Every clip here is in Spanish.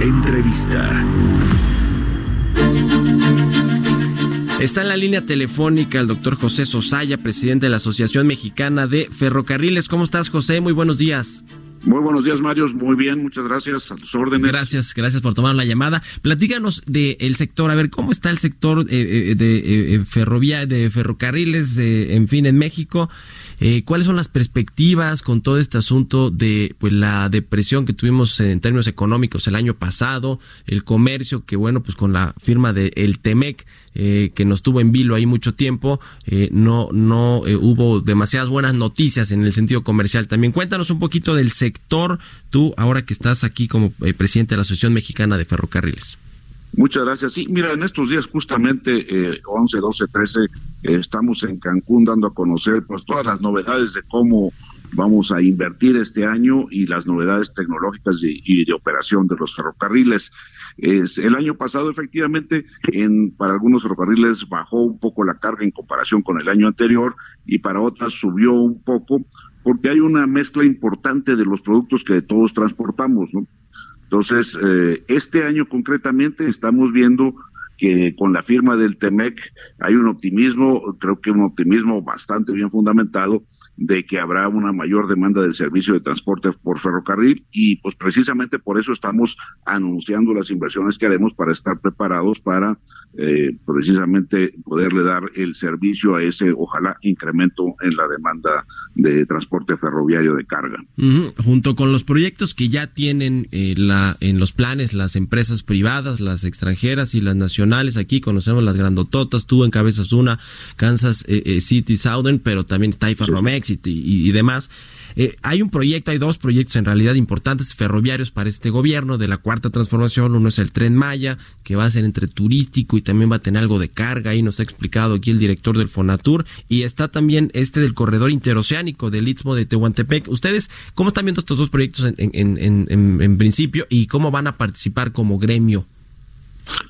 Entrevista. Está en la línea telefónica el doctor José Sosaya, presidente de la Asociación Mexicana de Ferrocarriles. ¿Cómo estás, José? Muy buenos días. Muy buenos días, Mario. Muy bien, muchas gracias. A tus órdenes. Gracias, gracias por tomar la llamada. Platícanos del sector. A ver, ¿cómo está el sector eh, eh, de eh, ferrovía, de ferrocarriles, en fin, en México? ¿Cuáles son las perspectivas con todo este asunto de pues la depresión que tuvimos en términos económicos el año pasado? El comercio, que bueno, pues con la firma de el Temec, que nos tuvo en vilo ahí mucho tiempo, no, no hubo demasiadas buenas noticias en el sentido comercial. También cuéntanos un poquito del sector sector, tú ahora que estás aquí como eh, presidente de la Asociación Mexicana de Ferrocarriles? Muchas gracias. Sí, mira, en estos días justamente eh, 11, 12, 13 estamos en Cancún dando a conocer pues todas las novedades de cómo vamos a invertir este año y las novedades tecnológicas y de operación de los ferrocarriles. Es, el año pasado, efectivamente, en, para algunos ferrocarriles bajó un poco la carga en comparación con el año anterior y para otras subió un poco porque hay una mezcla importante de los productos que todos transportamos, ¿no? Entonces, eh, este año concretamente estamos viendo que con la firma del TEMEC hay un optimismo, creo que un optimismo bastante bien fundamentado de que habrá una mayor demanda del servicio de transporte por ferrocarril y pues precisamente por eso estamos anunciando las inversiones que haremos para estar preparados para eh, precisamente poderle dar el servicio a ese, ojalá, incremento en la demanda de transporte ferroviario de carga. Junto con los proyectos que ya tienen eh, la, en los planes las empresas privadas, las extranjeras y las nacionales, aquí conocemos las grandototas, tú encabezas una, Kansas eh, City Southern, pero también está y, demás. hay un proyecto, hay dos proyectos en realidad importantes ferroviarios para este gobierno de la cuarta transformación. Uno es el tren Maya, que va a ser entre turístico y también va a tener algo de carga, y nos ha explicado aquí el director del Fonatur, y está también este del corredor interoceánico del Istmo de Tehuantepec. ¿Ustedes cómo están viendo estos dos proyectos en, en, en, en principio y cómo van a participar como gremio?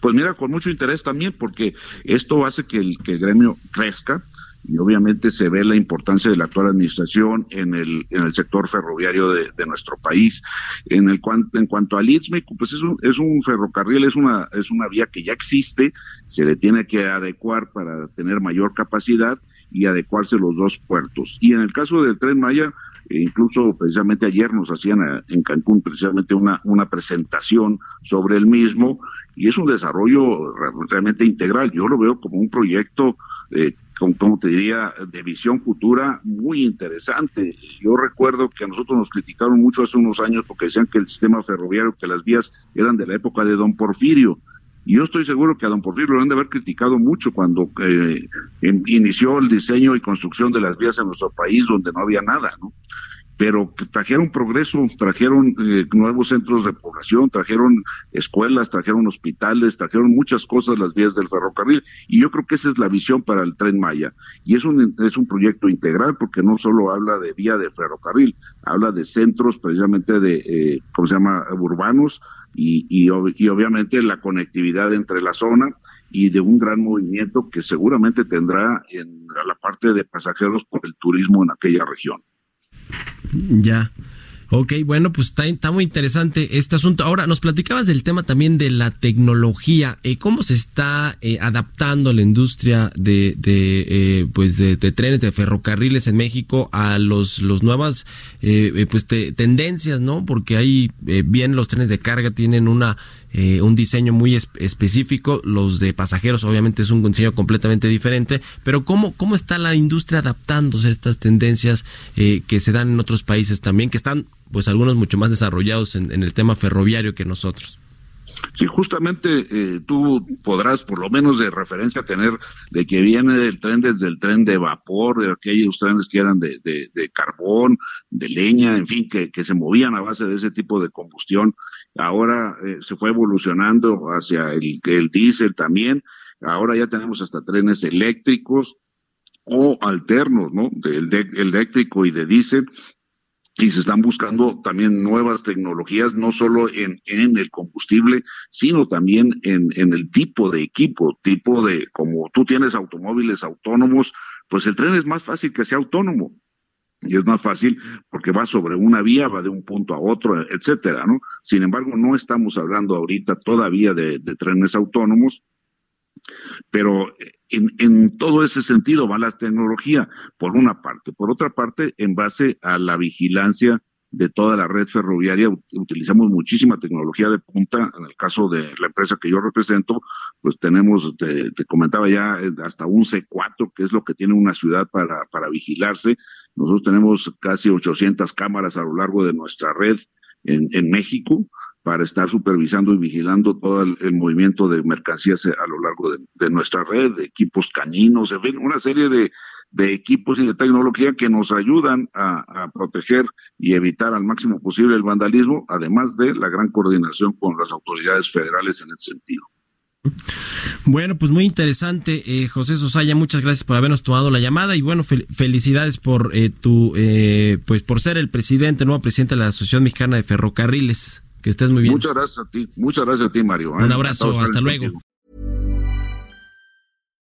Pues mira, con mucho interés también, porque esto hace que el, que el gremio crezca, y obviamente se ve la importancia de la actual administración en el, en el sector ferroviario de, nuestro país. En, el, en cuanto al Istme, pues es un, es un ferrocarril, es una, es una vía que ya existe, se le tiene que adecuar para tener mayor capacidad y adecuarse los dos puertos. Y en el caso del tren Maya, e incluso precisamente ayer nos hacían en Cancún precisamente una, una presentación sobre el mismo y es un desarrollo realmente integral. Yo lo veo como un proyecto eh, como te diría, de visión futura muy interesante. Yo recuerdo que a nosotros nos criticaron mucho hace unos años porque decían que el sistema ferroviario, que las vías eran de la época de don Porfirio. Y yo estoy seguro que a don Porfirio lo han de haber criticado mucho cuando eh, inició el diseño y construcción de las vías en nuestro país donde no había nada, ¿no? Pero trajeron progreso, trajeron eh, nuevos centros de población, trajeron escuelas, trajeron hospitales, trajeron muchas cosas las vías del ferrocarril y yo creo que esa es la visión para el tren Maya y es un es un proyecto integral porque no solo habla de vía de ferrocarril, habla de centros precisamente de eh, cómo se llama urbanos y, y, obviamente la conectividad entre la zona y de un gran movimiento que seguramente tendrá en la parte de pasajeros por el turismo en aquella región. Ya. Ok, bueno, pues está, muy interesante este asunto. Ahora, nos platicabas del tema también de la tecnología, eh, cómo se está eh, adaptando la industria de, de eh, pues de, trenes, de ferrocarriles en México a los, los nuevas pues tendencias, ¿no? Porque ahí bien los trenes de carga tienen una un diseño muy específico, los de pasajeros obviamente es un diseño completamente diferente, pero cómo cómo está la industria adaptándose a estas tendencias que se dan en otros países también, que están pues algunos mucho más desarrollados en, el tema ferroviario que nosotros. Sí, justamente eh, tú podrás, por lo menos de referencia, tener de que viene el tren desde el tren de vapor, de aquellos trenes que eran de, de, carbón, de leña, en fin, que, que, se movían a base de ese tipo de combustión. Ahora eh, se fue evolucionando hacia el, el diésel también. Ahora ya tenemos hasta trenes eléctricos o alternos, ¿no? Del de, eléctrico y de diésel y se están buscando también nuevas tecnologías, no solo en, en el combustible, sino también en, en, el tipo de equipo, tipo de, como tú tienes automóviles autónomos, pues el tren es más fácil que sea autónomo. Y es más fácil porque va sobre una vía, va de un punto a otro, etcétera, ¿no? Sin embargo, no estamos hablando ahorita todavía de, trenes autónomos, pero en, en, todo ese sentido va la tecnología, por una parte. Por otra parte, en base a la vigilancia de toda la red ferroviaria, utilizamos muchísima tecnología de punta. En el caso de la empresa que yo represento, pues tenemos, te, comentaba ya, eh, hasta un C4, que es lo que tiene una ciudad para, para vigilarse. Nosotros tenemos casi 800 cámaras a lo largo de nuestra red en, México para estar supervisando y vigilando todo el, movimiento de mercancías a lo largo de, nuestra red, equipos caninos, en fin, una serie de, equipos y de tecnología que nos ayudan a, proteger y evitar al máximo posible el vandalismo, además de la gran coordinación con las autoridades federales en ese sentido. Bueno, pues muy interesante, eh, José Sosaya, muchas gracias por habernos tomado la llamada y bueno, felicidades por eh, tu, eh, pues por ser el presidente, nuevo presidente de la Asociación Mexicana de Ferrocarriles. Que estés muy bien. Muchas gracias a ti. Muchas gracias a ti, Mario. Un abrazo. Hasta luego.